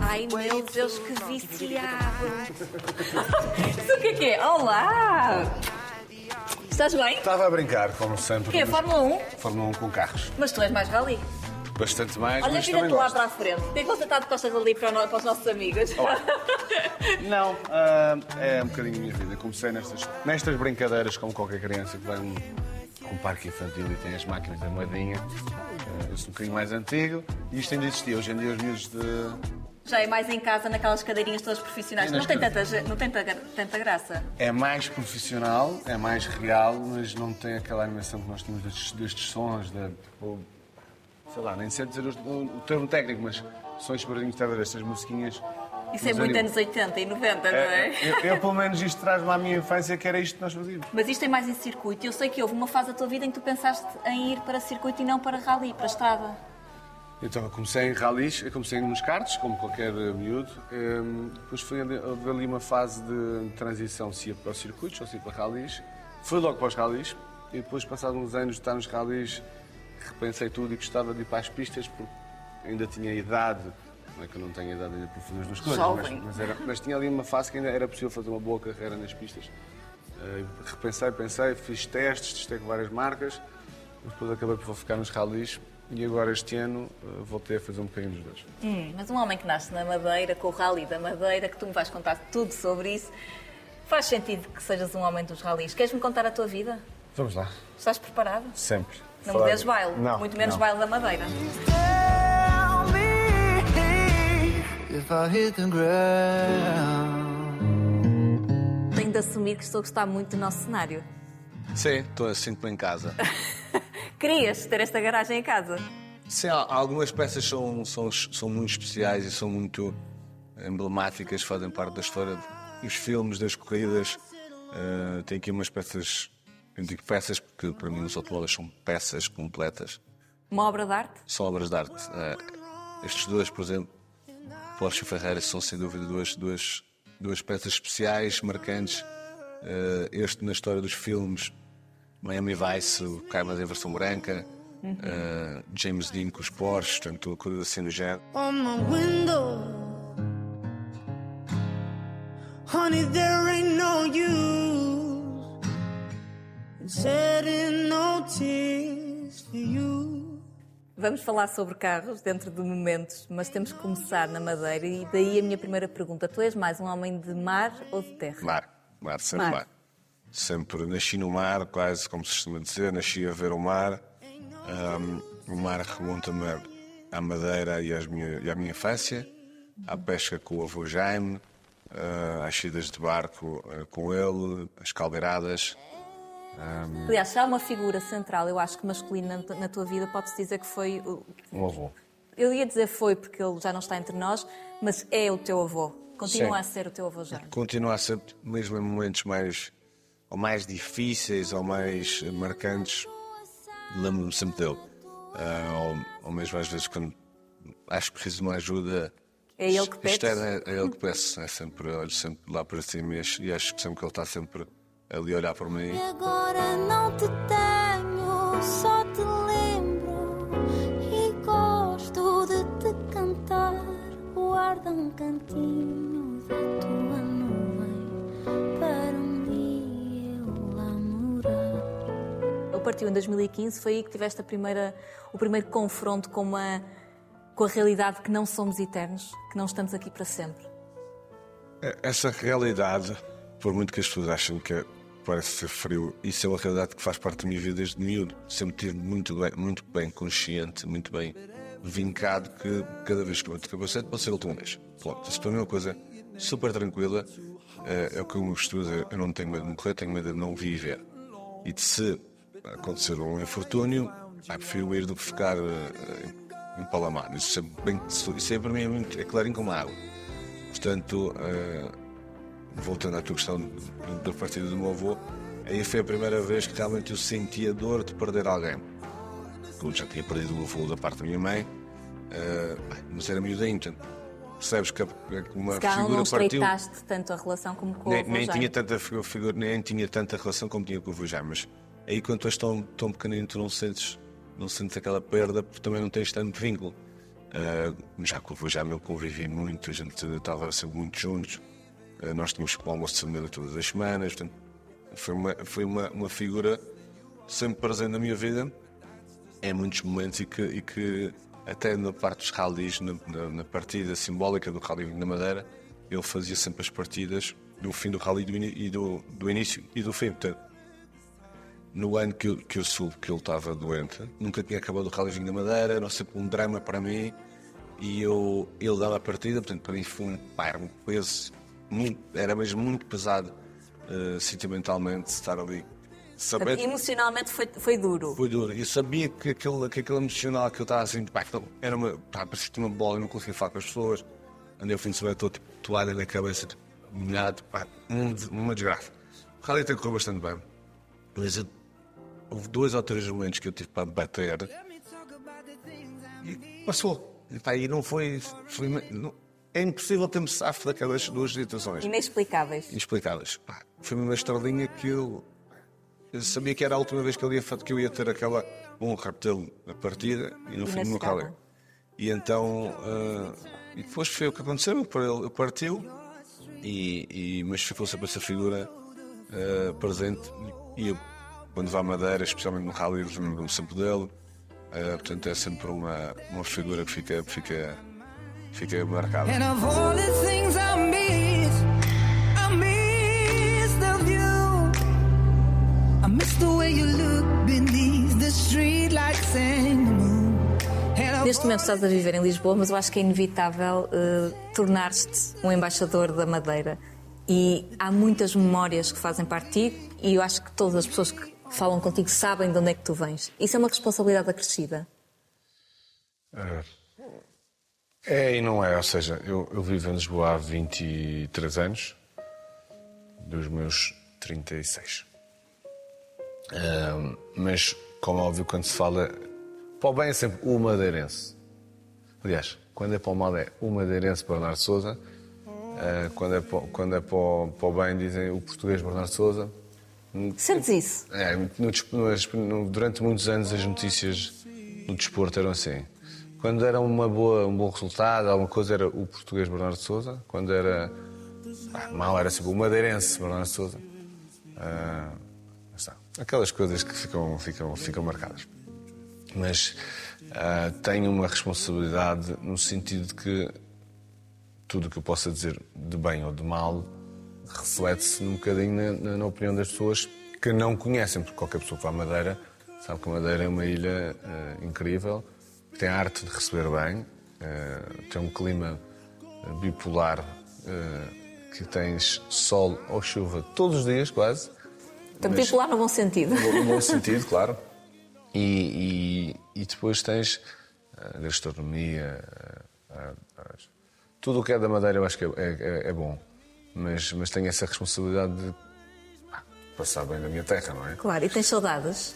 Ai meu Deus, que viciado! Isso o que é que é? Olá! Estás bem? Estava a brincar, como sempre. O quê? Fórmula 1? Fórmula 1 com carros. Mas tu és mais rally. Bastante mais, Olha, mas vira-te também lá para a frente. Por que que você está de costas ali para, o no- para os nossos amigos? Não, ah, é um bocadinho a minha vida. Comecei nestas, nestas brincadeiras, como qualquer criança que vai um, a um parque infantil e tem as máquinas da moedinha. Eu sou um bocadinho mais antigo e isto ainda existia. Hoje em dia os miúdos de... Já é mais em casa, naquelas cadeirinhas todas profissionais. É, Não tem, tanta, não tem tanta, graça. É mais profissional, é mais real, mas não tem aquela animação que nós temos destes, destes sons, da, tipo, sei lá, nem sei dizer o, o termo técnico, mas sons barulhinhos, estava estas musiquinhas. Isso é muito anos 80 e 90, não é? É, eu, eu, pelo menos, isto traz-me à minha infância que era isto que nós fazíamos. Mas isto é mais em circuito. Eu sei que houve uma fase da tua vida em que tu pensaste em ir para circuito e não para rally, para estrada. Então, eu comecei em ralis, eu comecei nos karts, como qualquer miúdo. Ehm, depois foi ali, houve ali uma fase de transição, se ia para os circuitos ou se ia para ralis. Fui logo para os ralis e depois, passados uns anos de estar nos ralis, repensei tudo e gostava de ir para as pistas porque ainda tinha idade. Não é que eu não tenho idade ainda para fazer as duas coisas, mas, mas, era- mas tinha ali uma fase que ainda era possível fazer uma boa carreira nas pistas. Eh, repensei, pensei, fiz testes, testei com várias marcas, mas depois acabei por ficar nos ralis e agora este ano eh, voltei a fazer um bocadinho dos dois. Hum, mas um homem que nasce na Madeira, com o rally da Madeira, que tu me vais contar tudo sobre isso, faz sentido que sejas um homem dos ralis. Queres-me contar a tua vida? Vamos lá, Estás preparado? sempre. Não Falar- me vês baile, Não, muito menos não. baile da Madeira. If I hit the ground. Tenho de assumir que estou a gostar muito do nosso cenário. Sim, estou assim como em casa. Querias ter esta garagem em casa? Sim, algumas peças são, são, são muito especiais e são muito emblemáticas, fazem parte da história dos filmes, das corridas. Eh, tem aqui umas peças, eu digo peças porque para mim os automóveis são peças completas, Uma obra de arte? são obras de arte. Eh, estes dois, por exemplo, Porsche e Ferrari, são sem dúvida duas, duas, duas peças especiais, marcantes. Eh, este na história dos filmes, Miami Vice, o Carmas em versão branca, eh, James Dean com os Porsche, portanto, coisas assim do género. Honey, there ain't no use in no tears for you. Vamos falar sobre carros dentro de momentos, mas temos que começar na Madeira e daí a minha primeira pergunta. Tu és mais um homem de mar ou de terra? Mar, mar, sempre Mar. mar. Sempre nasci no mar, quase como se costuma dizer, nasci a ver o mar. Ahm, o mar remonta-me à Madeira e, às minha, e à minha infância, à pesca com o avô Jaime, ah, às saídas de barco ah, com ele, as caldeiradas. Aliás, se há uma figura central, eu acho que masculina na tu- na tua vida, pode-se dizer que foi. o- Um avô. Eu ia dizer foi porque ele já não está entre nós, mas é o teu avô. Continua Sim. a ser o teu avô já. Continua a ser, mesmo em momentos mais, ou mais difíceis ou mais marcantes, lembro-me sempre dele. Ah, ou, ou mesmo às vezes quando acho que preciso de uma ajuda. É ele que é, é ele que peço. É sempre, olho sempre lá para cima e acho, e acho que sempre que ele está sempre ali a olhar por mim. E agora não te tenho, só te lembro e gosto de te cantar. Guarda um cantinho da tua nuvem para um dia eu lá morar. Ele partiu em 2015, foi aí que tiveste a primeira, o primeiro confronto com, uma, com a realidade que não somos eternos, que não estamos aqui para sempre. Essa realidade, por muito que as pessoas achem que é- parece ser frio, isso é uma realidade que faz parte da minha vida desde miúdo. Sempre tive muito bem, muito bem consciente, muito bem vincado que cada vez que eu entro capacete pode ser a última vez. Pronto, isso para mim é uma coisa super tranquila. É, é o que eu costumo dizer, eu não tenho medo de morrer, tenho medo de não viver. E de se acontecer um infortúnio, ah, prefiro ir do que ficar eh, empalamado. Isso sempre, bem, isso sempre para mim é, muito, é clarinho como água. Portanto, eh, voltando à tua questão da partida do meu avô, aí foi a primeira vez que realmente eu senti a dor de perder alguém. Eu já tinha perdido o avô da parte da minha mãe, eh, mas era miudinho, portanto, percebes que, uma Se calhar não figura partiu. estreitaste tanto a relação como com o Nem, avô nem tinha tanta figu- figura, nem tinha tanta relação como tinha com o Jaime, mas aí quando tu és tão, tão pequenino tu não sentes, não sentes aquela perda porque também não tens tanto vínculo. Uh, já com o já meu convivi muito, a gente estava sempre muito juntos. Uh, nós tínhamos o almoço de família todas as semanas. Portanto, foi uma, foi uma, uma figura sempre presente na minha vida em muitos momentos e que, e que até na parte dos rallies, na, na, na partida simbólica do Rally da Madeira, ele fazia sempre as partidas do fim do rally do, e do, do início e do fim. Portanto, no ano que eu, que eu soube que ele estava doente, nunca tinha acabado o Rally da Madeira, era sempre um drama para mim. E eu, ele dava a partida, portanto, para mim foi um, pá, um peso, muito, era mesmo muito pesado uh, sentimentalmente estar ali. Saber, emocionalmente foi, foi duro. Foi duro. Eu sabia que aquele, que aquele emocional que eu estava assim, pá, era uma, pá, parecia uma bola, eu não conseguia falar com as pessoas. Andei o fim de semana todo, tipo, toalha na cabeça, tipo, molhado, pá, uma desgraça. O rally até correu bastante bem. Mas eu houve dois ou três momentos que eu tive para bater e passou. E, pá, e não foi. foi não, é impossível ter-me safo daquelas duas situações. Inexplicáveis. Inexplicáveis. Pá, foi uma estrelinha que eu, eu, sabia que era a última vez que eu ia, que eu ia ter aquela honra de tê-lo na partida e no fim no rally. E então. Uh, e depois foi o que aconteceu. Ele partiu, e, e, mas ficou sempre essa figura uh, presente. E eu quando vá à Madeira, especialmente no rally, lembro-me sempre dele. Uh, portanto, é sempre uma, uma figura que fica, fica, fica marcada. And of all the things I miss, I miss the view. I miss the way you look beneath the street lights and the moon. Neste momento estás a viver em Lisboa, mas eu acho que é inevitável uh, tornar-te um embaixador da Madeira. E há muitas memórias que fazem parte de ti, e eu acho que todas as pessoas que falam contigo sabem de onde é que tu vens. Isso é uma responsabilidade acrescida? É e não é. Ou seja, eu, eu vivo em Lisboa há 23 anos, dos meus 36. Um, mas, como é óbvio, quando se fala. Para o bem é sempre o madeirense. Aliás, quando é para o mal é o madeirense Bernardo Souza. Uh, quando é, para, quando é para, o, para o bem dizem o português Bernardo Souza. Sentes isso? É, no, no, durante muitos anos as notícias no desporto eram assim. Quando era uma boa, um bom resultado, alguma coisa, era o português Bernardo Souza. Quando era ah, mal, era sempre o madeirense Bernardo Souza. Ah, Aquelas coisas que ficam, ficam, ficam marcadas. Mas ah, tenho uma responsabilidade no sentido de que tudo o que eu possa dizer de bem ou de mal reflete-se um bocadinho na, na, na, opinião das pessoas que não conhecem, porque qualquer pessoa que vá à Madeira sabe que a Madeira é uma ilha uh, incrível, tem a arte de receber bem, uh, tem um clima bipolar, que tens sol ou chuva todos os dias, quase. Então, bipolar no bom sentido. No bom sentido, claro. E, e, e depois tens a gastronomia, tudo o que é da Madeira eu acho que é, é, é bom mas, mas tenho essa responsabilidade de passar bem na minha terra, não é? Claro, e tens saudades?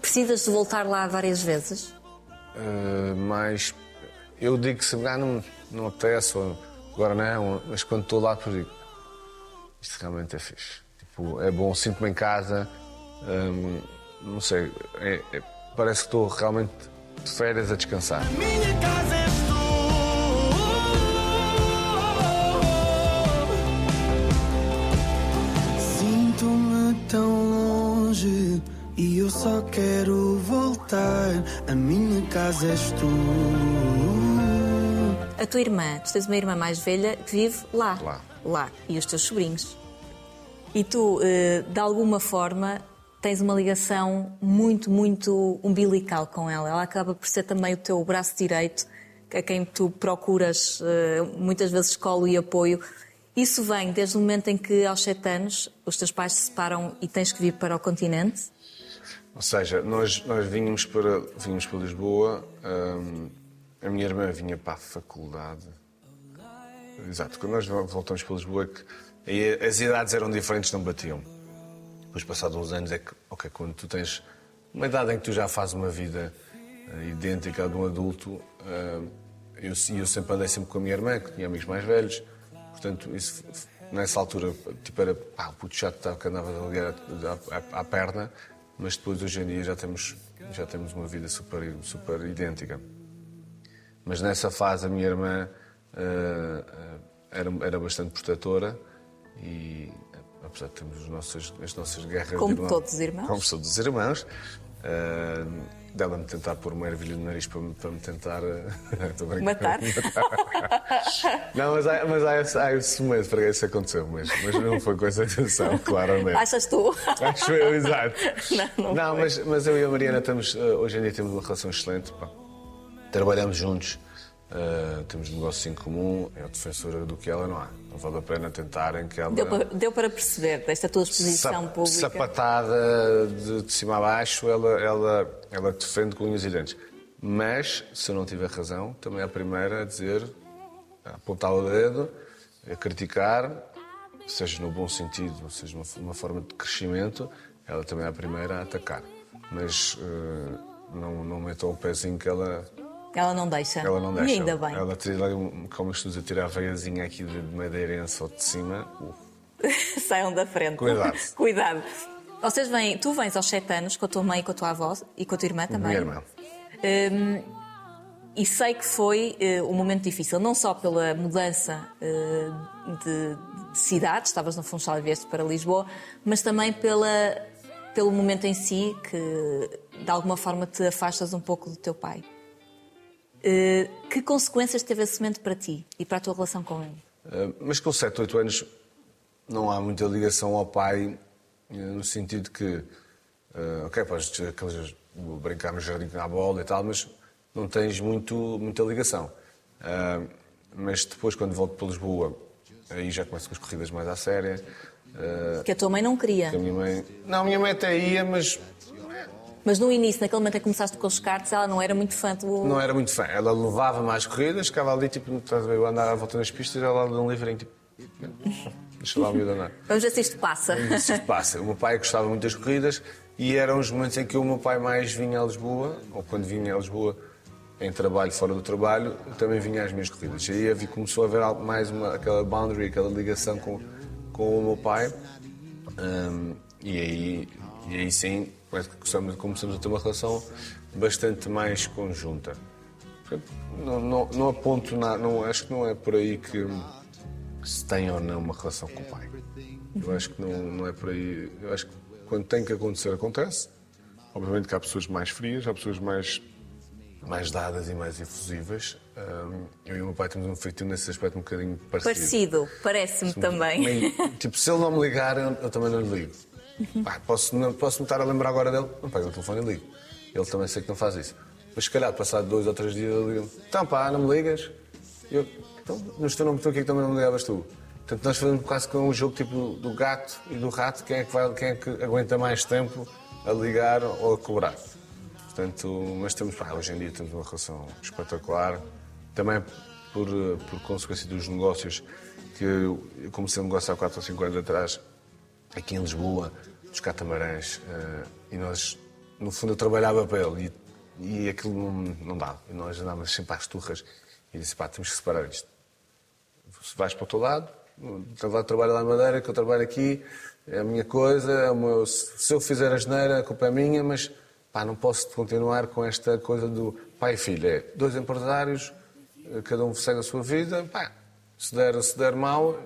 Precisas de voltar lá várias vezes? Uh, mas eu digo que se ah, não, não apetece, ou agora não, mas quando estou lá, depois digo isto realmente é fixe. Tipo, é bom, sinto-me em casa, um, não sei, é, é, parece que estou realmente de férias a descansar. Minha casa é eu só quero voltar. A minha casa és tu. A tua irmã, tu tens uma irmã mais velha que vive lá. Lá. Lá. E os teus sobrinhos. E tu, eh, de alguma forma, tens uma ligação muito, muito umbilical com ela. Ela acaba por ser também o teu braço direito, a quem tu procuras eh, muitas vezes colo e apoio. Isso vem desde o momento em que, aos sete anos, os teus pais se separam e tens que vir para o continente? Ou seja, nós, nós vínhamos, para, vínhamos para Lisboa, hum, a minha irmã vinha para a faculdade. Exato, quando nós voltamos para Lisboa, que as idades eram diferentes, não batiam. Depois, passados uns anos, é que, ok, quando tu tens uma idade em que tu já fazes uma vida uh, idêntica à de um adulto, uh, eu, eu sempre andei sempre com a minha irmã, que tinha amigos mais velhos, portanto, isso, nessa altura, tipo, era pá, o puto chato que andava ali à, à, à perna, mas depois hoje em dia já temos, já temos uma vida super, super idêntica. Mas nessa fase a minha irmã eh, eh, era, era bastante protetora e apesar de termos as nossas, as nossas guerras Como de irmão- todos os irmãos. Como todos os irmãos. Eh, dela me tentar pôr uma ervilha no nariz para me, para me tentar eh, estou a brincar. Matar. Não, mas há, mas há, esse, há esse momento para que isso aconteceu, mas, mas não foi com essa intenção, claramente. Achas tu? Acho eu, exato. Não, não foi. mas, mas eu e a Mariana estamos, eh, hoje em dia temos uma relação excelente. pá. Trabalhamos juntos, eh, temos negócios em comum. É defensora do que ela não há. Não vale a pena tentarem que ela. Deu para, deu para perceber desta tua exposição Sap- pública. Sapatada de, de cima a baixo, ela, ela, ela defende com unhas e dentes. Mas, se eu não tiver razão, também é a primeira a dizer, a apontar o dedo, a criticar, seja no bom sentido, seja uma, uma forma de crescimento, ela também é a primeira a atacar. Mas eh, não, não metam o pezinho que ela, Ela não deixa. ela não deixa. E ainda bem. Ela tira, um- como estudos a tirar a veiazinha aqui de de madeirense ou de cima. uf. Saiam da frente. Cuidado. Cuidado. Vocês vêm, tu vens aos 7 anos com a tua mãe e com a tua avó e com a tua irmã também. Minha irmã. Hum, e sei que foi eh, um momento difícil, não só pela mudança eh, de, de cidade, estavas no Funchal e vieste para Lisboa, mas também pela, pelo momento em si que de alguma forma te afastas um pouco do teu pai. Eh, que consequências teve esse momento para ti e para a tua relação com ele? Uh, Mas com 7, 8 anos não há muita ligação ao pai, uh, no sentido que, ok, podes brincar no jardim com a bola e tal, mas não tens muito, muita ligação. Mas depois, quando volto para Lisboa, aí já começo com as corridas mais à séria. Que a tua mãe não queria, que a minha mãe. Não, a minha mãe até ia, mas mas no início, naquele momento em que começaste com os cartes, ela não era muito fã do. não era muito fã. Ela levava mais corridas, ficava ali, tipo, eu andava à volta nas pistas, ela dava um livrinho, tipo, deixa lá o miúdo andar. Vamos ver se isto passa. Se passa. O meu pai gostava muito das corridas e eram os momentos em que o meu pai mais vinha a Lisboa, ou quando vinha a Lisboa em trabalho, fora do trabalho, também vinha às minhas corridas. E aí havia- começou a haver mais uma, aquela boundary, aquela ligação com, com o meu pai. Hum, e, aí, e aí sim, parece que começamos, a ter uma relação bastante mais conjunta. Não, não, não aponto nada, não, acho que não é por aí que se tem ou não uma relação com o pai. Eu acho que não, não é por aí. Eu acho que quando tem que acontecer, acontece. Obviamente que há pessoas mais frias, há pessoas mais, mais dadas e mais efusivas. Hum, eu e o meu pai temos um feitio nesse aspecto um bocadinho parecido. Parecido, parece-me também. Tipo, se ele não me ligar, eu, eu também não lhe ligo. Pá, posso, não, posso me estar a lembrar agora dele, não pego o telefone e ligo. Ele também sei que não faz isso. Mas se calhar, passado dois ou três dias, ele liga-me: Então pá, não me ligas? Eu, então, mas tu não me que também não me ligavas tu. Portanto, nós fazemos quase com um jogo tipo do gato e do rato, quem é que, vai, quem é que aguenta mais tempo a ligar ou a cobrar. Portanto, mas temos, pá, hoje em dia temos uma relação espetacular. Também por, eh, por consequência dos negócios que eu comecei um negócio há 4 ou 5 anos atrás, aqui em Lisboa, dos catamarãs, eh, e nós, no fundo, eu trabalhava para ele e, e aquilo não, não dava. E nós andávamos sempre às turras e disse, pá, temos que separar isto. Se vais para o teu lado, o teu lado trabalha lá na Madeira, que eu trabalho aqui, é a minha coisa, é meu- se eu fizer a geneira, a culpa é minha, mas pá, não posso continuar com esta coisa do pai e filho. É dois empresários, eh, cada um segue a sua vida, pá, se der, se der mal,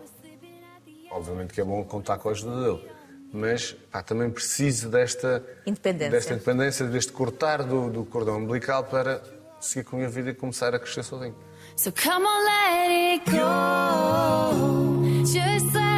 obviamente que é bom contar com a ajuda dele. Mas pá, também preciso desta Independência. desta independência, deste cortar do, do cordão umbilical para seguir com a minha vida e começar a crescer sozinho. So come on, let it go. Just let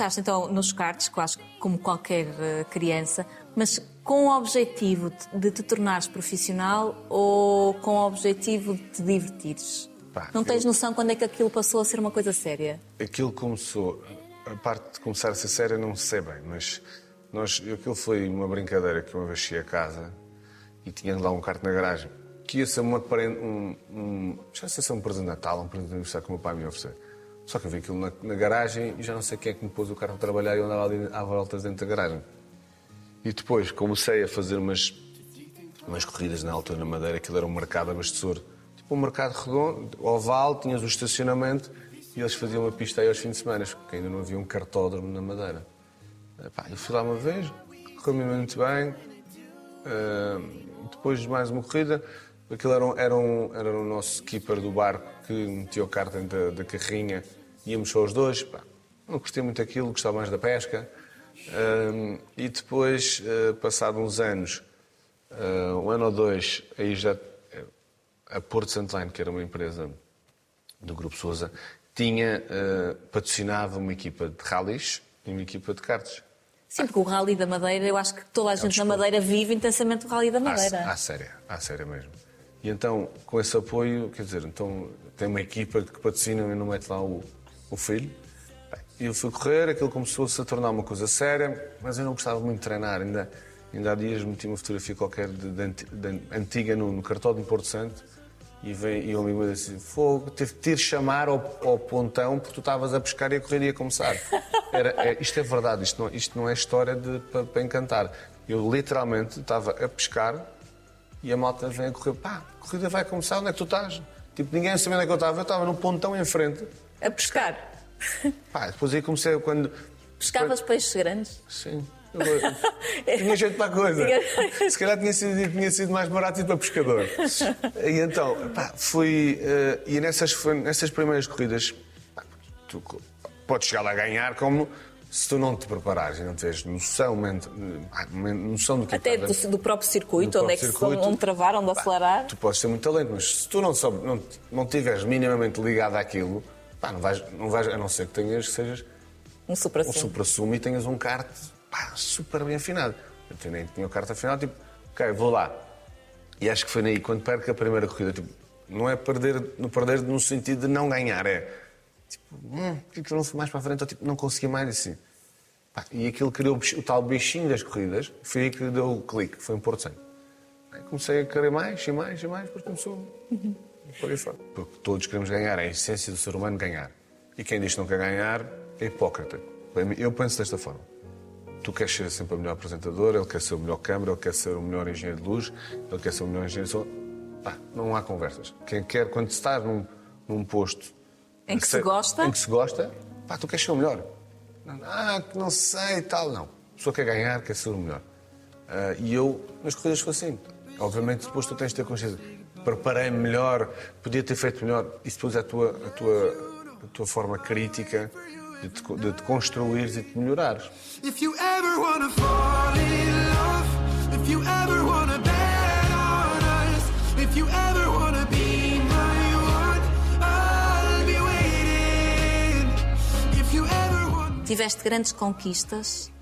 começaste então nos cartes, quase como qualquer eh, criança, mas com o objetivo de- te tornares profissional ou com o objetivo de te divertires? Pá, não tens eu- noção quando é que aquilo passou a ser uma coisa séria? Aquilo começou, a parte de começar a ser séria não sei bem, mas nós, aquilo foi uma brincadeira que uma vez cheguei a casa e tinha lá um carro na garagem que ia ser uma, um, um, já sei se é um presente de Natal, um presente de aniversário que o meu pai me ia oferecer. Só que eu vi aquilo na, na garagem e já não sei quem é que me pôs o carro a trabalhar e eu andava ali à voltas dentro da garagem. E depois comecei a fazer umas, umas corridas na altura na Madeira, aquilo era um mercado abastecedor. Tipo um mercado redondo, oval, tinhas o estacionamento e eles faziam uma pista aí aos fins de semana, porque ainda não havia um cartódromo na Madeira. Epá, eu fui lá uma vez, correu-me muito bem. Ah, depois de mais uma corrida, aquilo era, um- era, um- era o nosso keeper do barco que metia o kart dentro da, da carrinha, íamos só os dois. Pá, não curtia muito aquilo, gostava mais da pesca. E depois, ah, passado uns anos, ah, um ano ou dois, aí já a Porto Santline, que era uma empresa do Grupo Sousa, tinha ah, patrocinado uma equipa de rallies e uma equipa de karts. Sim, porque o Rally da Madeira, eu acho que toda a gente na. Madeira vive intensamente o Rally da À, Madeira. à séria, à séria mesmo. E então, com esse apoio, quer dizer, então tem uma equipa que patrocina e não mete lá o, o filho. Bem, E eu fui correr, aquilo começou-se a tornar uma coisa séria, mas eu não gostava muito de treinar. Ainda, ainda há dias meti uma fotografia qualquer de, de de antiga no, no de Porto Santo e, vem, e o amigo disse: Fogo, tive que te chamar ao, ao pontão porque tu estavas a pescar e a corrida ia começar. Era, é, isto é verdade, isto não, isto não é história de- para para encantar. Eu literalmente estava a pescar e a malta vem a correr, pá, a corrida vai começar, onde é que tu estás? Tipo, ninguém sabia onde é que eu estava, eu estava num pontão em frente. A pescar. Pá, depois aí comecei quando. Pescavas peixes grandes. Sim. Eu- tinha jeito para a coisa. Se calhar tinha sido, tinha sido mais barato ir para pescador. E então, pá, fui. eh, e nessas, nessas primeiras corridas, pá, tu podes chegar lá a ganhar como se tu não te preparares e não tiveres noção, ment- ah, men- noção do que Até é que estás a- do, do próprio circuito, do onde é próprio que circuito. se onde travar, onde acelerar. Tu podes ter muito talento, mas se tu não, soube, não, não tiveres minimamente ligado àquilo, pá, não vais, não vais, a não ser que tenhas, que sejas Um supra um supra-sumo e tenhas um kart pá, super bem afinado. Eu nem tinha o kart afinado, tipo, ok, vou lá. E acho que foi aí, quando perco a primeira corrida, tipo, não é perder, não perder no sentido de não ganhar, é tipo, hum, por que eu não fui mais para a frente? Ou, tipo, não consegui mais assim. Pá, e aquilo criou o, tal bichinho das corridas, foi aí que deu o clique, foi em Porto Santo. Aí comecei a querer mais e mais e mais, depois começou por aí fora. Porque todos queremos ganhar, é a essência do ser humano ganhar. E quem diz que não quer ganhar é hipócrita. Eu penso desta forma. Tu queres ser sempre o melhor apresentador, ele quer ser o melhor câmara, ele quer ser o melhor engenheiro de luz, ele quer ser o melhor engenheiro de som. Pá, não há conversas. Quem quer, quando estás num, num posto Em que se ser- gosta. Em que se gosta, pá, tu queres ser o melhor. Não, Ah, que não sei e tal. Não. A pessoa quer ganhar, quer ser o melhor. Ah, e eu, nas corridas, foi assim. Obviamente, depois tu tens de ter consciência. Preparei-me melhor, podia ter feito melhor. Isso depois é a tua, a tua, a tua forma crítica de te, de te construires e de te melhorares. If you ever wanna fall in love, if you ever wanna bet on us, if you ever wanna be my one, I'll be waiting. If you ever want Tiveste grandes conquistas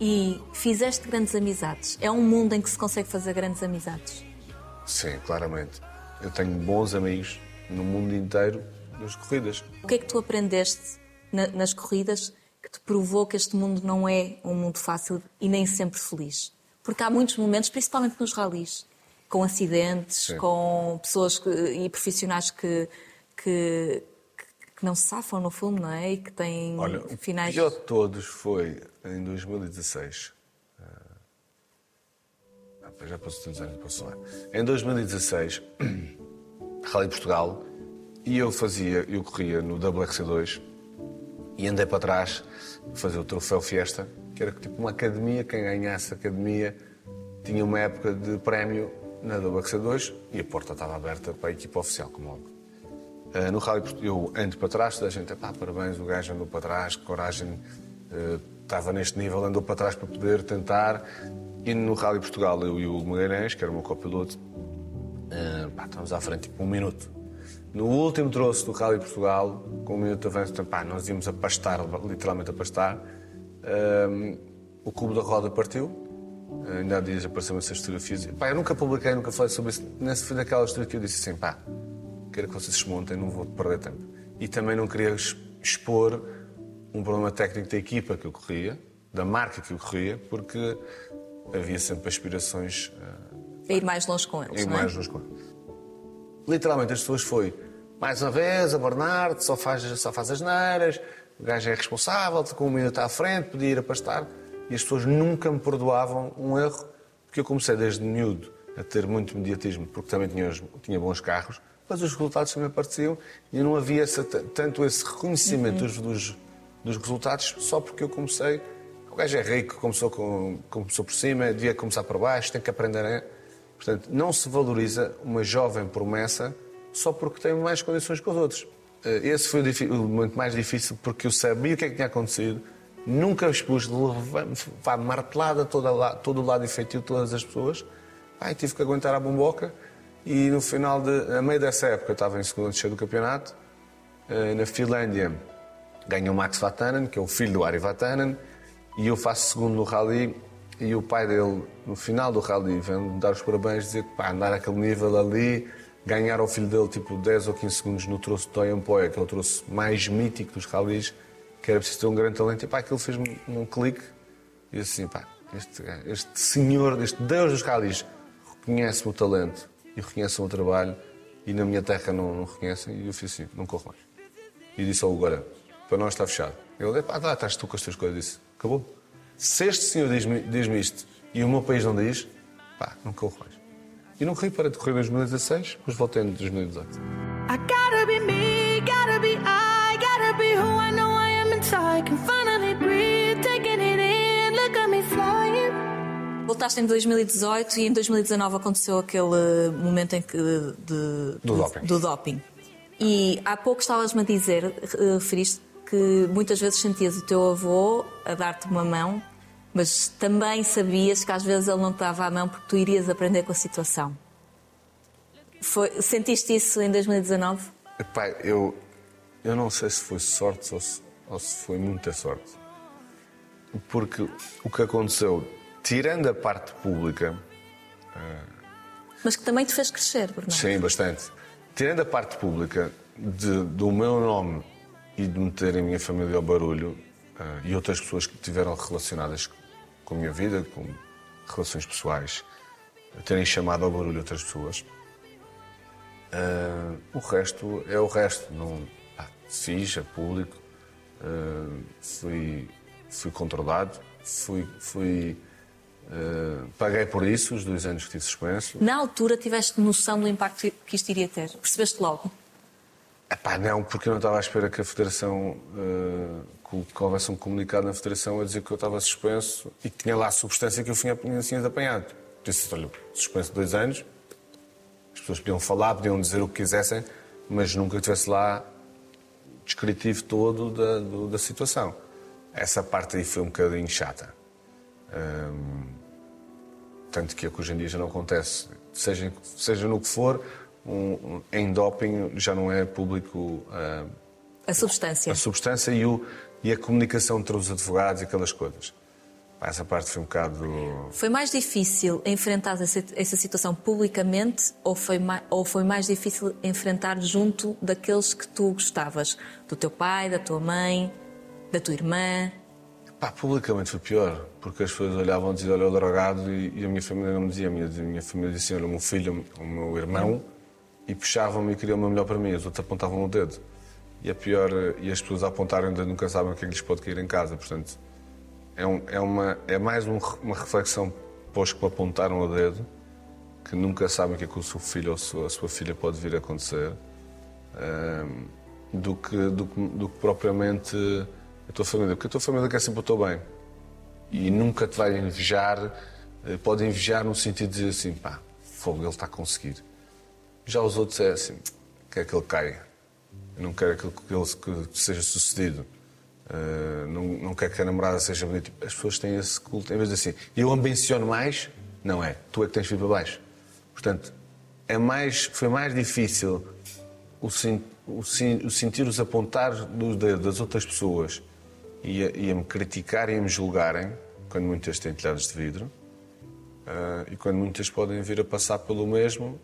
e fizeste grandes amizades. É um mundo em que se consegue fazer grandes amizades. Sim, claramente. Eu tenho bons amigos no mundo inteiro nas corridas. O que é que tu aprendeste na- nas corridas que te provou que este mundo não é um mundo fácil e nem sempre feliz? Porque há muitos momentos, principalmente nos ralis, com acidentes, Sim. com pessoas que- e profissionais que, que, que não se safam no fundo, não é? E que têm Olha, o finais. pior de todos foi em 2016. Ah, já posso tantos anos, posso falar. Em 2016, Rally Portugal, e eu fazia, eu corria no WRC2 e andei para trás fazer o troféu Fiesta, que era tipo uma academia, quem ganhasse a academia tinha uma época de prémio na WRC2 e a porta estava aberta para a equipa oficial, como óbvio. Uh, no Rally Port- eu ando para trás, toda a gente, pá, parabéns, o gajo andou para trás, coragem, uh, estava neste nível, andou para trás para poder tentar. E no Rally Portugal, eu e o Magalhães, que era o meu copiloto, uh, pá, estávamos à frente tipo um minuto. No último troço do Rally Portugal, com um minuto de avanço, então, pá, nós íamos a pastar, literalmente a pastar. Um, o cubo da roda partiu, Uh, ainda há dias apareceram essas fotografias. Pá, eu nunca publiquei, nunca falei sobre isso. Nessa foi daquela história que eu disse assim, pá, quero que vocês se montem, não vou perder tempo. E também não queria ex- expor um problema técnico da equipa que eu corria, da marca que eu corria, porque havia sempre aspirações uh, A ir mais longe com eles, não é? duas coisas. Literalmente as pessoas foi, mais uma vez, a Bernardo só faz, só faz as neiras, o gajo é responsável, com um minuto à frente, podia ir a pastar. E as pessoas nunca me perdoavam um erro, porque eu comecei desde miúdo a ter muito mediatismo, porque também tinha, tinha bons carros, mas os resultados também apareciam e não havia essa- tanto esse reconhecimento dos, dos, dos resultados só porque eu comecei. Gajo é rico, começou, com, começou por cima, devia começar por baixo, tem que aprender a... Portanto, não se valoriza uma jovem promessa só porque tem mais condições que os outros. Eh, Esse foi o o momento mais difícil porque eu sabia o que é que tinha acontecido, nunca expus, levar martelada toda lá, todo o lado efetivo todas as pessoas. Ai, tive que aguentar a bomboca e no final, de, a meio dessa época, eu estava em segundo descer do campeonato, eh, na Finlândia, ganhou Max Vatanen, que é o filho do Ari Vatanen, e eu faço segundo no rally e o pai dele, no final do rally, vem-me dar os parabéns, dizer que pá, andar aquele nível ali, ganhar ao filho dele tipo 10 ou 15 segundos no troço de Toyon Poya, que é o troço mais mítico dos rallies, que era preciso ter um grande talento, e pá, aquilo fez-me um clique, e assim, pá, este, este senhor, este Deus dos rallies, reconhece-me o talento e reconhece o trabalho, e na minha terra não, não reconhecem, e eu fiz assim, não corro mais. E disse ao Hugo, para nós está fechado. Ele, pá, lá estás tu com as tuas coisas. Disse, acabou. Se este senhor diz-me diz isto e o meu país não diz, pá, não corro mais. E não corri para de correr em 2016, depois voltei em 2018. I gotta be me, gotta be I, gotta be who I know I am inside. Can finally breathe, taking it in, look at me flying. Voltaste em 2018 e em 2019 aconteceu aquele momento em que de, Do de- doping. do doping. E há pouco estavas-me a dizer, eh, referiste que muitas vezes sentias o teu avô a dar-te uma mão, mas também sabias que às vezes ele não te dava a mão porque tu irias aprender com a situação. Foi, sentiste isso em 2019? Epá, eu, eu não sei se foi sorte ou se, ou se foi muita sorte. Porque o que aconteceu, tirando a parte pública, Mas que também te fez crescer, Bernardo. Sim, bastante. Tirando a parte pública de- do meu nome e de meter a minha família ao barulho ah, e outras pessoas que tiveram relacionadas com a minha vida, com relações pessoais, a terem chamado ao barulho outras pessoas, ah, o resto é o resto. Não, pá, fiz, é público, ah, fui, fui controlado, fui, fui, ah, paguei por isso, os dois anos que tive suspenso. Na altura tiveste noção do impacto que isto iria ter? Percebeste logo? Epá, não, porque eu não estava à espera que a Federação, eh, que, houvesse um comunicado na Federação a dizer que eu estava suspenso e que tinha lá a substância que eu tinha, tinha apanhado. Disse, olha, suspenso dois anos, as pessoas podiam falar, podiam dizer o que quisessem, mas nunca tivesse lá descritivo todo da, do- da situação. Essa parte aí foi um bocadinho chata. Hum, tanto que é que hoje em dia já não acontece. Seja, seja no que for, um, em doping já não é público ah, A substância. a substância e, o, e a comunicação entre os advogados e aquelas coisas. Essa parte foi um bocado. Foi mais difícil enfrentar essa, essa situação publicamente ou foi, mais, ou foi mais difícil enfrentar junto daqueles que tu gostavas? Do teu pai, da tua mãe, da tua irmã? Pá, publicamente foi pior, porque as pessoas olhavam e diziam: Olha, o drogado, e, e a minha família não me dizia. A minha, a minha família dizia: Olha, o meu filho, o meu irmão, e puxavam-me e queriam o melhor para mim. Os outros apontavam o dedo. E a pior, eh, e as pessoas a apontarem dedo nunca sabem o que é que lhes pode cair em casa. Portanto, é, um- é uma, é mais um uma reflexão os que me apontaram o dedo, que nunca sabem o que é que o seu filho ou a sua, a sua filha pode vir a acontecer, ahm, do, que, do, do que propriamente a tua família. Porque a tua família quer sempre o teu bem. E nunca te vai invejar, eh, pode invejar no sentido de dizer assim, pá, fogo, ele está a conseguir. Já os outros é assim, quer que ele caia. Eu não quero que ele que seja sucedido. Uh, não, não quero que a namorada seja bonita. As pessoas têm esse culto. Em vez de assim, eu ambiciono mais, não é. Tu é que tens de ir para baixo. Portanto, é mais, foi mais difícil o, sen- o sen- o sentir-os apontar dos dedos das outras pessoas e a, e a me criticarem e a me julgarem, quando muitas têm telhados de vidro, ah, e quando muitas podem vir a passar pelo mesmo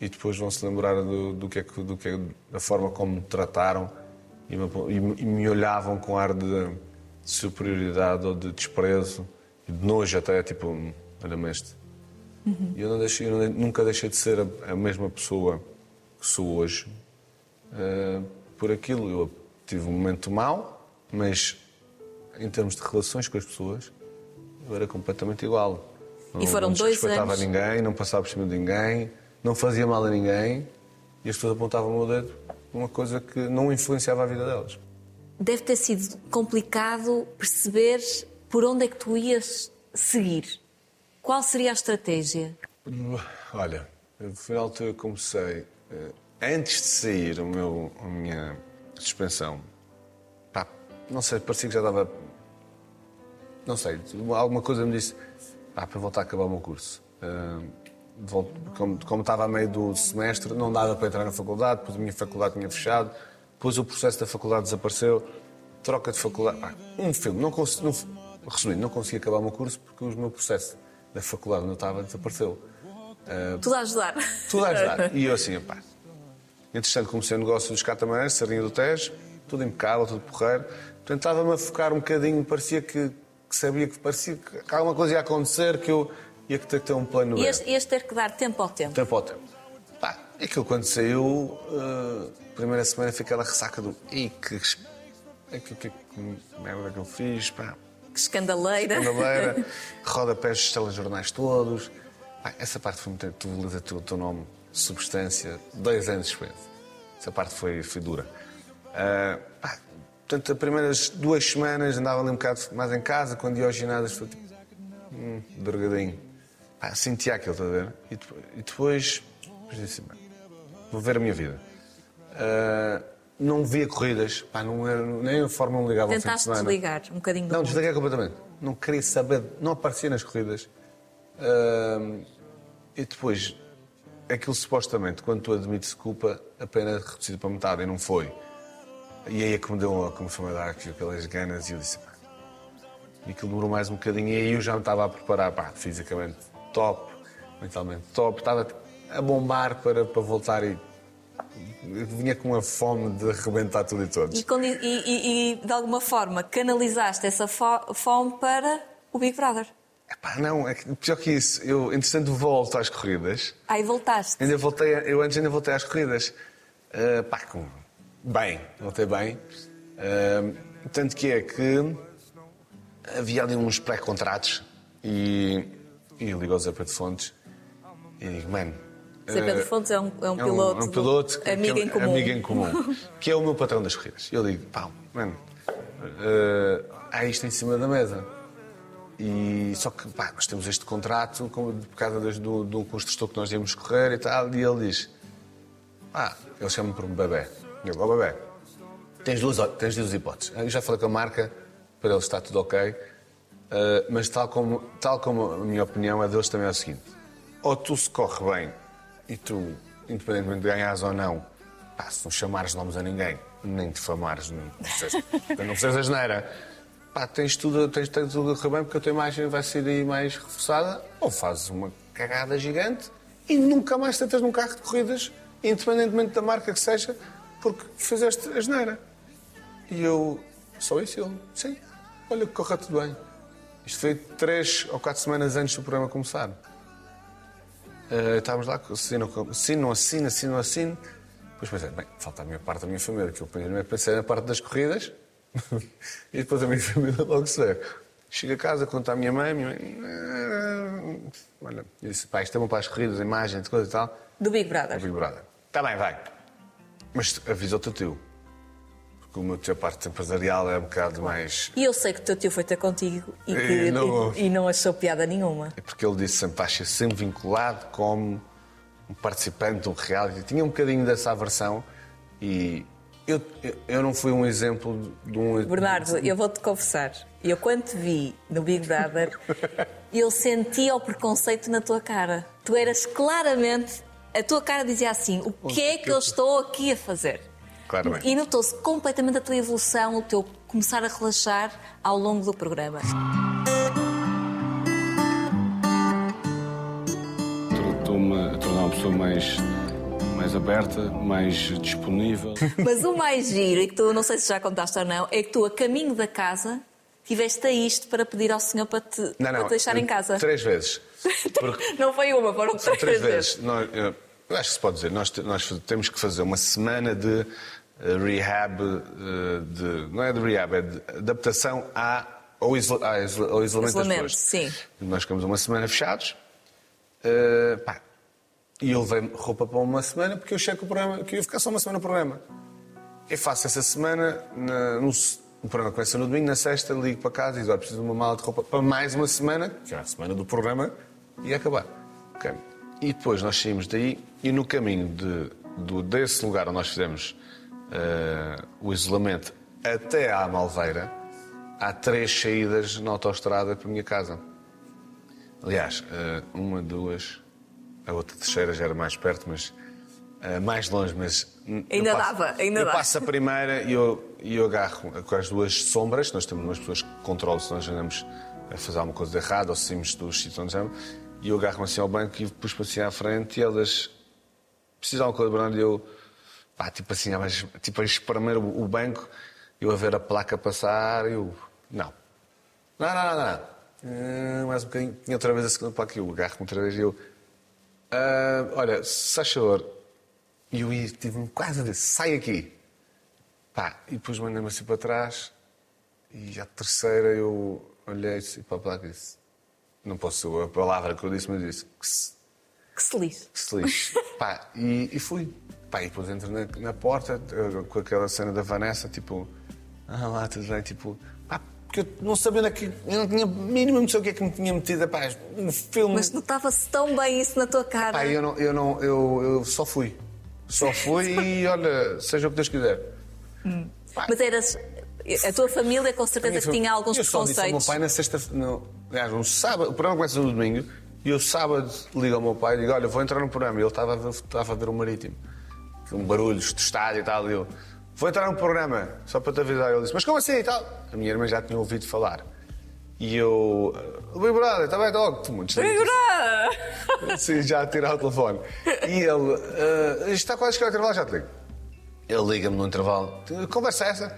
e depois vão se lembrar do, do que é que, do que é, da forma como me trataram e me, e me- olhavam com ar de superioridade ou de desprezo e de nojo até, tipo, "Hum, olha-me este. E eu, não deixei, eu não- nunca deixei de ser a, a mesma pessoa que sou hoje ah, por aquilo. Eu tive um momento mau, mas em termos de relações com as pessoas, eu era completamente igual. Não, E foram não dois anos. ninguém, não passava por cima de ninguém, não fazia mal a ninguém e as pessoas apontavam o meu dedo uma coisa que não influenciava a vida delas. Deve ter sido complicado perceber por onde é que tu ias seguir? Qual seria a estratégia? Olha, foi na altura que comecei, eh, antes de sair o meu, a minha suspensão, pá, não sei, parecia que já dava. Não sei, alguma coisa me disse, pá, para voltar a acabar o meu curso. Como, como estava a meio do semestre, não dava para entrar na faculdade, depois a minha faculdade tinha fechado, depois o processo da faculdade desapareceu, troca de faculdade. pá, um filme, não consegui, não, resumindo, não consegui acabar o meu curso porque o meu processo da faculdade onde eu estava desapareceu. Tudo a ajudar. Tudo a ajudar. E eu assim, pá. Entretanto, comecei o negócio dos catamarãs, Sardinha do Tejo, tudo impecável, tudo porreiro. Portanto, estava-me a focar um bocadinho, parecia que, que sabia que parecia que alguma coisa ia acontecer, que eu ia ter que ter um plano B. Ias, ias ter que dar tempo ao tempo. Tempo ao tempo. Pá, aquilo quando saiu, eh, primeira semana fica aquela ressaca do. Ih, que. é que, que, que merda que eu fiz, pá. Que escandaleira. Candeleira, rodapés dos telejornais todos. Pá, essa parte foi muito. Tu lês o teu, nome, substância, dois anos de experiência. Essa parte foi, foi dura. Ah, pá, portanto, as primeiras duas semanas andava ali um bocado mais em casa, quando ia ao ginásio, foi tipo. Hum, drogadinho. Pá, sentia aquilo, estás a ver? E depois, e depois, depois disse, "Bem, vou ver a minha vida. Ah, não via corridas, pá, não era, nem a Fórmula 1 ligava ao fim de Tentaste desligar um bocadinho do Não, mundo. desliguei completamente. Não queria saber, não aparecia nas corridas. Ahm, e depois, aquilo supostamente, quando tu admites culpa, a pena é reduzida para metade e não foi. E aí é que me deu me foi dar aquilo, aquelas ganas e eu disse, pá. E aquilo demorou mais um bocadinho e aí eu já me estava a preparar, pá, fisicamente top, mentalmente top, estava a bombar para, para voltar e vinha com uma fome de arrebentar tudo e todos. E, e- e- de alguma forma canalizaste essa fo- fome para o Big Brother. Epá, não, é que, pior que isso, eu, entretanto, volto às corridas. Aí voltaste. Ainda voltei, a- eu antes ainda voltei às corridas. Ah, pá, com, bem, voltei bem. Ah, tanto que é que havia ali uns pré-contratos e, e eu ligo ao Zé Pedro Fontes e digo, mano. Zé Pedro Fontes é um, é um é piloto, é um piloto que- amigo é- em comum. amigo em comum, que é o meu patrão das corridas. Eu digo, pá, mano, eh, há isto em cima da mesa. E só que, pá, nós temos este contrato com- por causa do, do construtor que nós íamos correr e tal. E ele diz, ah, ele chama-me por bebê. Eu, ó bebê, tens duas, tens duas hipóteses. Eu já falei com a marca, para eles está tudo ok. Eh, mas tal como, tal como a minha opinião é deles também é o seguinte: ou tu se corre bem e tu, independentemente de ganhares ou não, pá, se não chamares nomes a ninguém, nem difamares, não precisas, não da geneira, pá, tens tudo, tens, tens tudo a correr bem porque a tua imagem vai ser aí mais reforçada, ou fazes uma cagada gigante e nunca mais tentas num carro de corridas, independentemente da marca que seja, porque fizeste a geneira. E eu, só isso, ele, sim, olha que corra tudo bem. Isto foi três ou quatro semanas antes do programa começar. Eh, estávamos lá, assino, assino, assino, assino, assino. Depois pensei, bem, falta a minha parte da minha família, que eu primeiro pensei na parte das corridas e depois a minha família logo se vê. Chego a casa, conto à minha mãe, minha mãe, "Ah, olha, eu disse, pá, isto é bom para as corridas, imagens, coisa e tal. Do Big É Brother. Big Brother. Está bem, vai. Mas avisa o teu tio. Porque o meu teu parte empresarial é um bocado mais. E eu sei que o teu tio foi ter contigo e, que, E não- e, e não achou piada nenhuma. É porque ele disse sempre, estás sempre vinculado como um participante de um reality. Tinha um bocadinho dessa aversão e eu, eu, eu não fui um exemplo de um. Bernardo, eu vou-te confessar. Eu, quando te vi no Big Brother, eu sentia o preconceito na tua cara. Tu eras claramente. A tua cara dizia assim: o que é que eu estou aqui a fazer? Claramente. E notou-se completamente a tua evolução, o teu começar a relaxar ao longo do programa. Estou-me a tornar uma pessoa mais, mais aberta, mais disponível. Mas o mais giro, e que tu não sei se já contaste ou não, é que tu, a caminho da casa, tiveste a isto para pedir ao senhor para te, Não, para não. te deixar em casa. Três vezes. Porque Não foi uma, foram três, três vezes. Nós, eu, eu acho que se pode dizer, nós, nós temos que fazer uma semana de rehab, eh, de, não é de rehab, é de adaptação à, ao, isola, à ao isolamento, Isolamento, das pessoas. sim. Nós ficamos uma semana fechados eh, pá, e eu levei roupa para uma semana porque eu achei que o programa, que eu ia ficar só uma semana no programa. Eu faço essa semana, na- no, o programa começa no domingo, na sexta ligo para casa e digo, olha, preciso de uma mala de roupa para mais uma semana, que é a semana do programa, e acabar. Ok. E depois nós saímos daí e no caminho de, do, desse lugar onde nós fizemos eh, o isolamento até à Malveira, há três saídas na autoestrada para a minha casa. Aliás, eh, uma, duas, a outra terceira já era mais perto, mas eh, mais longe, mas. Ainda passo- dava, ainda eu dava. passo a primeira e eu, eu agarro com as duas sombras. Nós temos umas pessoas que controlam se nós andamos a fazer alguma coisa de errado ou se saímos dos sítios onde estamos. E eu agarro-me assim ao banco e pus-me assim à frente e elas precisam de alguma coisa, Bernardo, e eu, pá, tipo assim, a mais- tipo a espremer o, o banco, eu a ver a placa passar, eu, não. Não, não, não, não. Ah, mais um bocadinho, tinha outra vez a segunda placa, eu agarro-me outra vez e eu, ah, olha, se faz favor, e eu ia, tive-me quase a dizer, sai aqui. Pá, e depois mandei-me assim para trás, e à terceira eu olhei assim para a placa e disse, não posso a palavra que eu disse, mas disse, que se Que se lixe. que se lixe. Pá, e, e fui. Pá, e depois entro na, na porta eh, com aquela cena da Vanessa, tipo, ah lá, tudo bem, tipo, pá, porque eu não sabia é que. Eu não tinha mínimo noção o que é que me tinha metido, pá, um filme. Mas notava-se tão bem isso na tua cara. Pá, eu, não, eu, não, eu, eu só fui. Só fui e olha, seja o que Deus quiser. Pá, Mas eras. A tua família com certeza que tinha alguns eu só disse ao meu preconceitos. pai na sexta no, aliás, um sábado, o programa começa no domingo e eu sábado ligo ao meu pai e digo, olha, vou entrar no programa. E ele estava a ver, estava a ver o marítimo. Um barulhos de estádio e tal. E eu, vou entrar no programa, só para te avisar. Ele disse, mas como assim e tal? A minha irmã já tinha ouvido falar. E eu, Big Brother, está bem, logo, muito distraído. Sim, já a tirar o telefone. E ele, "Ah, isto está quase a chegar ao intervalo, já te ligo. Ele liga-me no intervalo, conversa essa.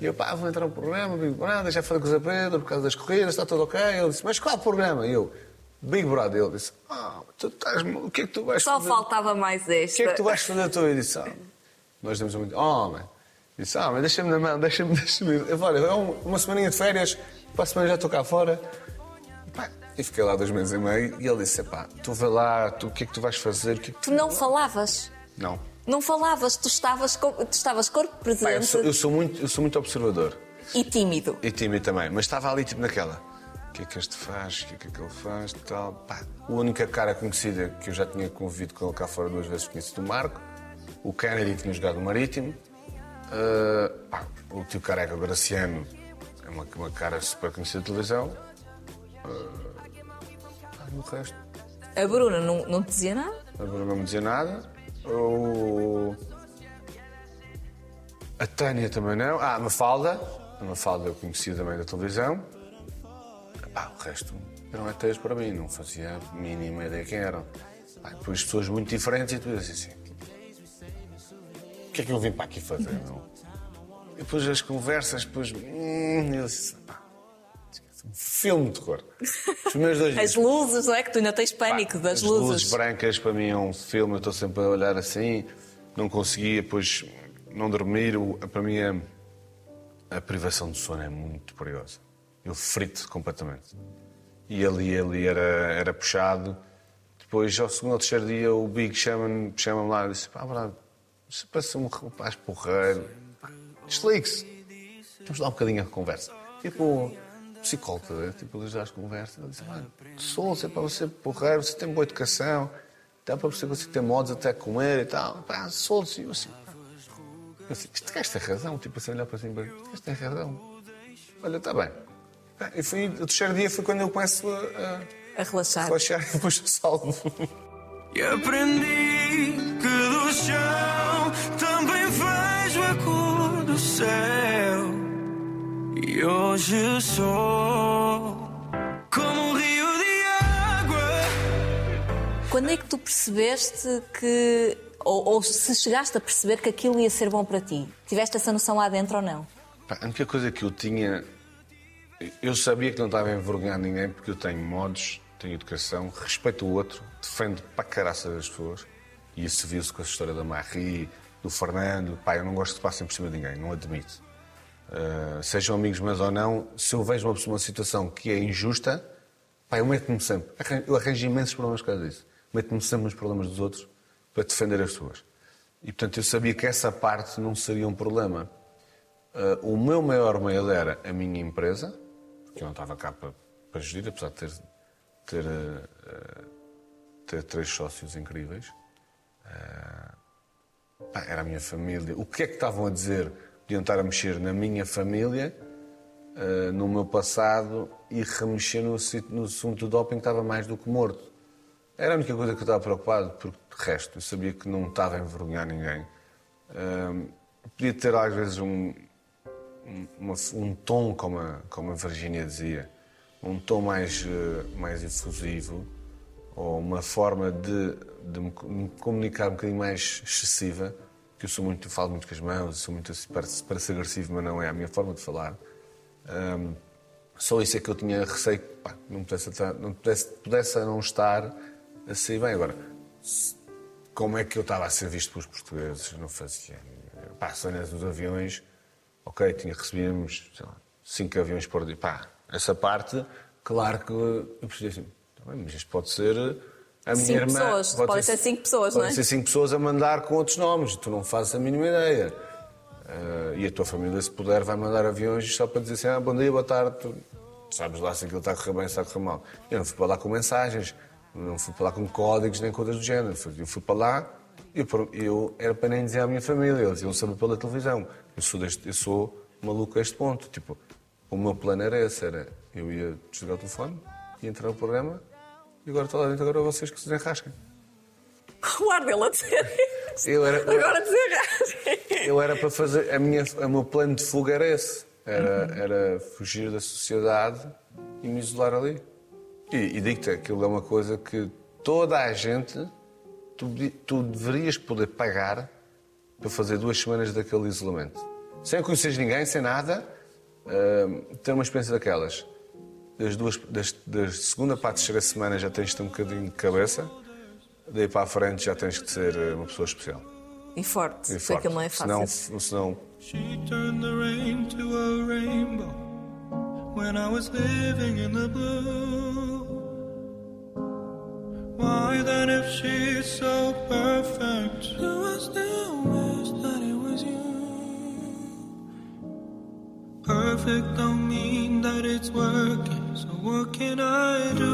E eu, pá, vou entrar no programa, Big Brother, já falei com o Zé Pedro por causa das corridas, está tudo ok. Ele disse, mas qual programa? E eu, Big Brother. Ele disse, ah, tu estás, o que é que tu vais Só fazer? faltava mais O esta. que é que tu vais fazer tua vida? Disse, ah, nós temos muito. Oh, man. Disse, ah, mas deixa-me na mão, deixa-me, deixa-me. Eu, Olha, é um- uma semaninha de férias, para a semana já estou cá fora. E fiquei lá dois meses e meio e ele disse, pá, tu vê lá, tu, o que é que tu vais fazer? O que é que tu... Tu não falavas. Não. Não falavas, tu estavas, tu estavas corpo Pá, presente eu, sou, eu sou muito, eu sou muito observador. e tímido. E tímido também, mas estava ali tipo naquela. O que é que este faz? O que é que aquele faz? Tal. Pá, a única cara conhecida que eu já tinha convivido com ele cá fora duas vezes conheci do Marco. O Kennedy tinha jogado no Marítimo. Ah, pá, o tio Careca, o Graciano, é uma, uma cara super conhecida de televisão. Ah, e o resto, A Bruna não, não te dizia nada? agora não me dizia nada. O... A Tânia também não. Ah, a Mafalda. A Mafalda eu conhecia também da televisão. Pá, o resto eram ETs para mim, não fazia a mínima ideia quem eram. Pá, depois pessoas muito diferentes e tu dizes assim: o que é que eu vim para aqui fazer? E depois as conversas, depois. Hum, eu disse: pá, um filme de terror. Os meus dois As luzes, não é? Que tu ainda tens pânico Pá, das as luzes. luzes. brancas para mim é um filme, eu estou sempre a olhar assim, não conseguia, depois não dormir. Para mim a, a privação de sono é muito perigosa. Eu frito completamente. E ali, ali era, era puxado. Depois, ao segundo ou terceiro dia, o Big chama-me chama lá e disse: pá, Brado, você parece um rapaz porreiro. Desligue-se. Temos lá um bocadinho a conversa. Tipo, psicólogo, tá tipo, já as conversas. Ele disse, mano, sou é para você porreiro, você tem boa educação, dá para você conseguir ter modos até comer e tal. Pá, solto-se. Eu assim. Eu este gajo tem razão, tipo assim, olhar para cima, este gajo tem razão. Olha, está bem. E fui, o terceiro dia foi quando eu começo a, a A relaxar. relaxar e depois eu salvo. E aprendi que do chão também vejo a cor do céu. E hoje sou como um rio de água. Quando é que tu percebeste que. Ou, ou se chegaste a perceber que aquilo ia ser bom para ti? Tiveste essa noção lá dentro ou não? A única coisa que eu tinha. Eu sabia que não estava a envergonhar ninguém porque eu tenho modos, tenho educação, respeito o outro, defendo para caraça das pessoas. E isso viu-se com a história da Marie, do Fernando. Pá, eu não gosto de passar por cima de ninguém, não admito. Uh, sejam amigos meus ou não, se eu vejo uma, uma situação que é injusta, pá, eu meto-me sempre. Eu arranjo imensos problemas por causa disso. Meto-me sempre nos problemas dos outros para defender as pessoas. E portanto eu sabia que essa parte não seria um problema. Ah, o meu maior medo era a minha empresa, porque eu não estava cá para, para gerir, apesar de ter, ter, ah, ter três sócios incríveis. Pá, era a minha família. O que é que estavam a dizer? Podiam estar a mexer na minha família, ah, no meu passado e remexer no, no assunto do doping que estava mais do que morto. Era a única coisa que eu estava preocupado, porque de resto eu sabia que não estava a envergonhar ninguém. Podia ter às vezes um, uma- um tom, como a, como a Virginia dizia, um tom mais, eh, mais efusivo, ou uma forma de, de me co- me comunicar um bocadinho mais excessiva, que eu sou muito, falo muito com as mãos, sou muito assim, parece, agressivo, mas não é a minha forma de falar. Ahm, só isso é que eu tinha receio que pá, não, pudesse, não pudesse, pudesse não estar a sair bem. Agora, como é que eu estava a ser visto pelos portugueses? Não fazia. Pá, cenas dos aviões, ok, tinha, recebíamos sei lá, cinco aviões por dia. Pá, essa parte, claro que eu percebi assim, tá bem, mas isto pode ser a minha Cinco irmã. pessoas, podem ser cinco pessoas, não é? Podem ser cinco pessoas a mandar com outros nomes, tu não fazes a mínima ideia. Ah, e a tua família, se puder, vai mandar aviões só para dizer assim: ah, bom dia, boa tarde. Tu sabes lá se aquilo está a correr bem, se está a correr mal. Eu não fui para lá com mensagens, não fui para lá com códigos nem coisas do género. Eu fui para lá e eu, eu era para nem dizer à minha família, eles iam saber pela televisão. Eu sou, deste, eu sou maluco a este ponto. Tipo, o meu plano era esse: era eu ia desligar o telefone, ia entrar no programa e agora está lá dentro, agora vocês que se desenrasquem. O ar dele a dizer isso. Eu era- Agora dizer. Eu era para fazer. A minha, o meu plano de fuga era esse. Era, era fugir da sociedade e me isolar ali. E, e digo-te, aquilo é uma coisa que toda a gente. Tu, tu deverias poder pagar para fazer duas semanas daquele isolamento. Sem conheceres ninguém, sem nada, hum, ter uma experiência daquelas. Das duas, das, da segunda para a terceira semana já tens de ter um bocadinho de cabeça, daí para a frente já tens de ser eh, uma pessoa especial. E forte, E forte. aquilo não é fácil. Senão, senão She turned the rain to a rainbow when I was living in the blue. Why then, if she's so perfect, do I still Perfect don't mean that it's working, so what can I do?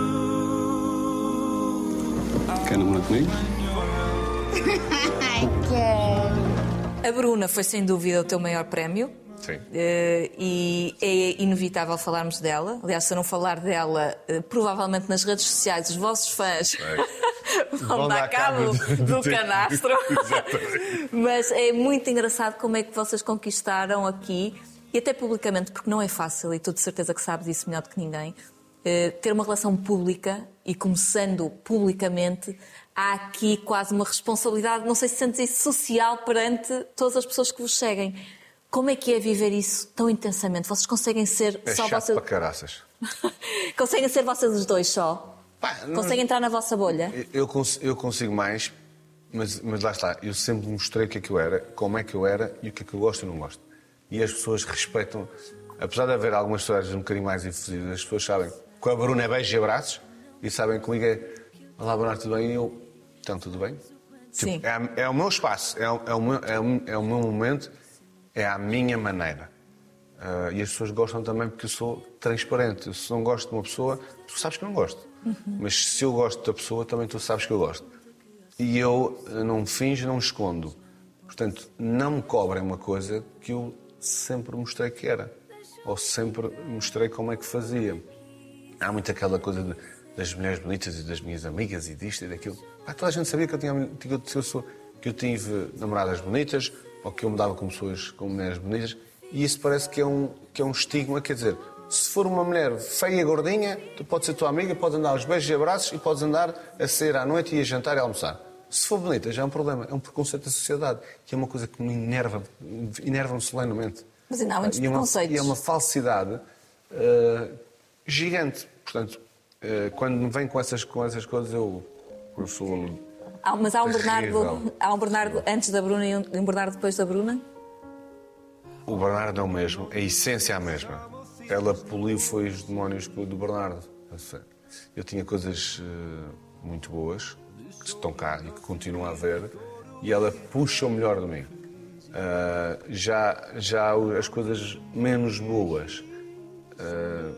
Quer namorar comigo? Ai, quero. A Bruna foi sem dúvida o teu maior prémio. Sim. Eh, e é inevitável falarmos dela. Aliás, se eu não falar dela, eh, provavelmente nas redes sociais os vossos fãs vão Vão dar cabo do, do canastro. Mas é muito engraçado como é que vocês conquistaram aqui, e até publicamente, porque não é fácil, e tu de certeza que sabes isso melhor do que ninguém, eh, ter uma relação pública e começando publicamente, há aqui quase uma responsabilidade, não sei se sentes isso, social perante todas as pessoas que vos seguem. Como é que é viver isso tão intensamente? Vocês conseguem ser é só chato vocês. para caraças. conseguem ser vocês os dois só? Pá, não- Conseguem entrar na vossa bolha? Eu, eu consigo mais, mas, mas lá está. Eu sempre mostrei o que é que eu era, como é que eu era e o que é que eu gosto e não gosto. E as pessoas respeitam. Apesar de haver algumas histórias um bocadinho mais efusivas, as pessoas sabem que a Bruna é beijos e abraços e sabem que comigo é Olá, Bruna, tudo bem? E eu, então, tudo bem? Sim. Tipo, é, a- é o meu espaço, é, o- é o meu, é, o, é o meu momento, é à minha maneira. Ah, e as pessoas gostam também porque eu sou transparente. Eu, se não gosto de uma pessoa, tu sabes que não gosto. Mas se eu gosto da pessoa, também tu sabes que eu gosto. E eu eh, não finjo, não escondo. Portanto, não me cobrem uma coisa que eu sempre mostrei que era. Ou sempre mostrei como é que fazia. Há muito aquela coisa de- das mulheres bonitas e das minhas amigas e disto e daquilo. Toda a gente sabia que eu, tinha, que eu, que eu tive namoradas bonitas ou que eu me dava com pessoas com mulheres bonitas. E isso parece que é um, que é um estigma. Quer dizer, se for uma mulher feia e gordinha, tu podes ser tua amiga, podes andar aos beijos e abraços e podes andar a sair à noite e a jantar e a almoçar. Se for bonita, já é um problema. É um preconceito da sociedade, que é uma coisa que me enerva, enerva-me solenemente. Mas ainda há muitos E é uma- preconceitos. E é uma falsidade eh, gigante. Portanto, eh, quando me vem com essas, com essas coisas, eu, eu sou. Há- mas há um, Terrível. Bernardo, há um Bernardo antes da Bruna e um Bernardo depois da Bruna? O Bernardo é o mesmo, a essência é a mesma. Ela poliu foi os demónios do Bernardo. Eu tinha coisas eh, muito boas, que estão cá e que continuam a haver, e ela puxa o melhor de mim. Ah, já, já as coisas menos boas, ah,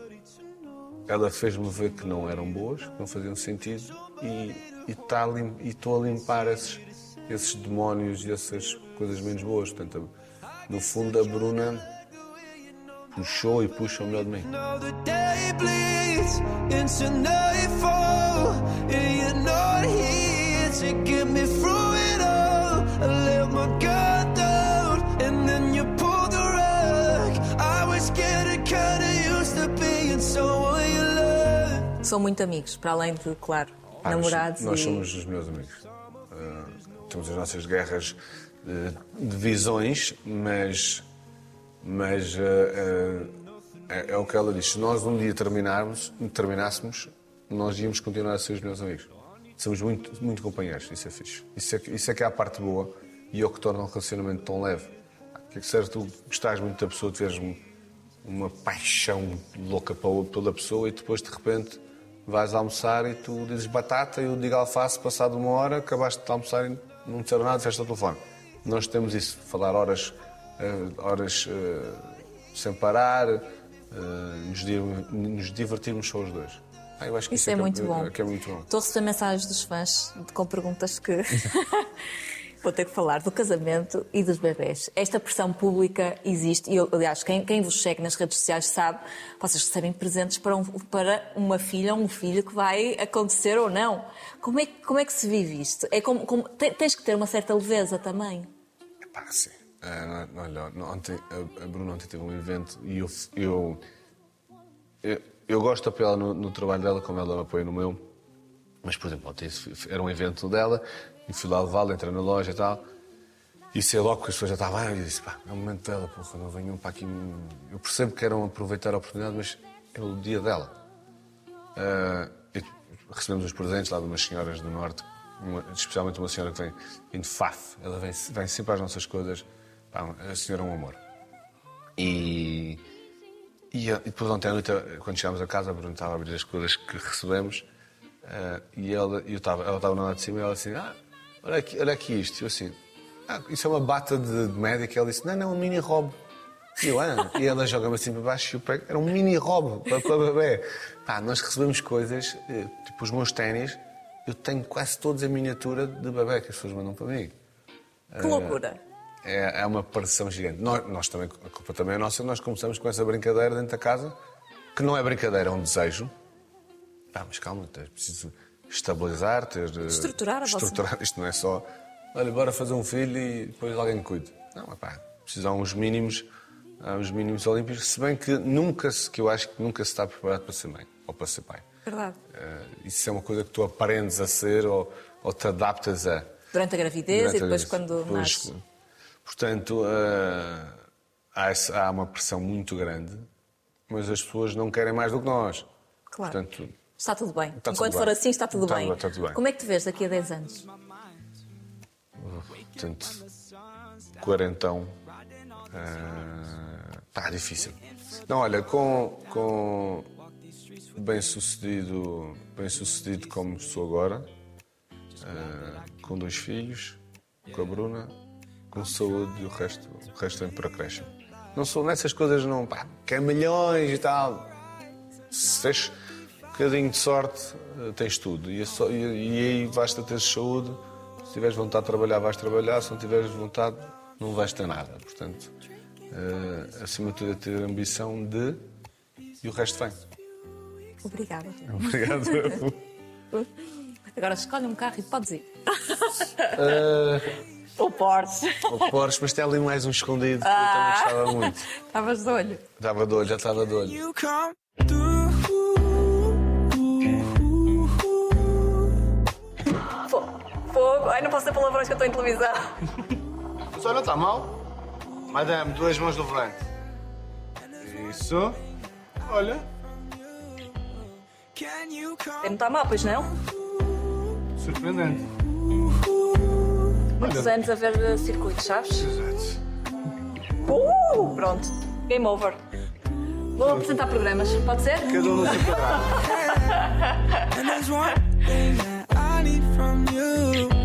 ela fez-me ver que não eram boas, que não faziam sentido e tá a lim- e estou a limpar esses, esses demónios e essas coisas menos boas. Portanto, no fundo, a Bruna puxou e puxa o melhor de mim. São muito amigos, para além de, claro, Ah, nós- namorados Nós e... somos os meus amigos. Ah, temos as nossas guerras eh, de visões, mas, mas ah, ah, é, é o que ela diz. Se nós um dia terminarmos, terminássemos, nós íamos continuar a ser os meus amigos. Somos muito, muito companheiros, isso é fixe. Isso é, isso é que é a parte boa e é o que torna um relacionamento tão leve. O que é que serve tu gostares muito da pessoa, tiveres um- uma paixão louca pela pessoa e depois de repente vais almoçar e tu dizes batata e eu digo alface, passado uma hora, acabaste de almoçar e não disseram nada, disseste ao telefone. Nós temos isso, falar horas, eh, horas eh, sem parar, eh, nos divertirmos só os dois. Ah, eu acho que Isso isso, é que muito bom. que é muito bom. Estou a receber mensagens dos fãs com perguntas que vou ter que falar do casamento e dos bebés. Esta pressão pública existe e, eu, aliás, quem, quem vos segue nas redes sociais sabe, vocês recebem presentes para, um- para uma filha ou um filho que vai acontecer ou não. Como é, que- como é que se vive isto? É como, como- te- tens que ter uma certa leveza também. Pá, sim. Não- olha, ontem, a, a Bruna ontem teve um evento e eu, eu, eu, eu gosto de apoiá-la no, no trabalho dela, como ela me apoia no meu. Mas, por exemplo, ontem era um evento dela e fui lá levá-la, entrei na loja e tal. E sei logo que as pessoas já estavam e eu disse: pá, é o momento dela, porra, não venham para aqui. Eu percebo que queiram aproveitar a oportunidade, mas é o dia dela. Ah, e recebemos os presentes lá de umas senhoras do Norte, uma- especialmente uma senhora que vem, de Faf. Ela vem, vem sempre às nossas coisas. Pá, a senhora é um amor. E, e, a- e depois ontem à noite, quando chegámos a casa, a Bruna estava a abrir as coisas que recebemos ah, e ela eu estava, ela estava na lado de cima e ela assim, ah, olha aqui, olha aqui isto. E eu assim, ah, isso é uma bata de, de médica. Ela disse, não, não, é um mini robe. E eu, ah, e ela joga-me assim para baixo e eu pego, era um mini robe para, para bebê. Pá, nós recebemos coisas, eh, tipo os meus ténis, eu tenho quase todos em miniatura de bebê que as pessoas mandam para mim. Que loucura! É, é uma pressão gigante. Nós, nós também, a culpa também é nossa, nós começamos com essa brincadeira dentro da casa, que não é brincadeira, é um desejo. Pá, mas calma, é preciso estabilizar, ter. Estruturar a vossa- Estruturar, isto não é só, olha, bora fazer um filho e depois alguém cuide. Não, é pá, precisam uns mínimos, há uns mínimos olímpicos, se bem que nunca se, que eu acho que nunca se está preparado para ser mãe ou para ser pai. Verdade. Eh, isso é uma coisa que tu aprendes a ser ou, ou te adaptas a. Durante a gravidez Durante e depois a- quando depois- nasce. Portanto, eh, há, uma pressão muito grande, mas as pessoas não querem mais do que nós. Claro. Portanto, Está tudo bem. Está tudo Enquanto bem. for assim, está tudo Está bem. bem, está tudo bem. Como é que te vês daqui a 10 anos? portanto quarentão. Está difícil. Não, olha, com, com bem sucedido, bem sucedido como sou agora, eh, com dois filhos, com a Bruna, com saúde e o resto, o resto vem por acréscimo. Não sou nessas coisas, não, pá, quer milhões e tal. Se tens um bocadinho de sorte, eh, tens tudo. E, é só- e- e aí basta ter saúde. Se tiveres vontade de trabalhar, vais trabalhar. Se não tiveres vontade, não vais ter nada. Portanto, eh, acima de tudo, é ter ambição de. E o resto vem. Obrigada. Obrigado. Agora escolhe um carro e podes ir. Eh, O Porsche. o Porsche, mas tem ali mais um escondido que eu também gostava muito. Estavas de olho. Estava de olho, já estava de olho. You come through. Fogo. Ai, não posso ter palavrões que eu estou em televisão. Mas olha, está mal. Madame, duas mãos no volante. Isso. Olha. Não está mal, pois não? Surpreendente muitos anos a ver eh, circuitos, sabes? Exato. Uh, pronto, game over. Vou apresentar programas, pode ser? Cada um no seu programa.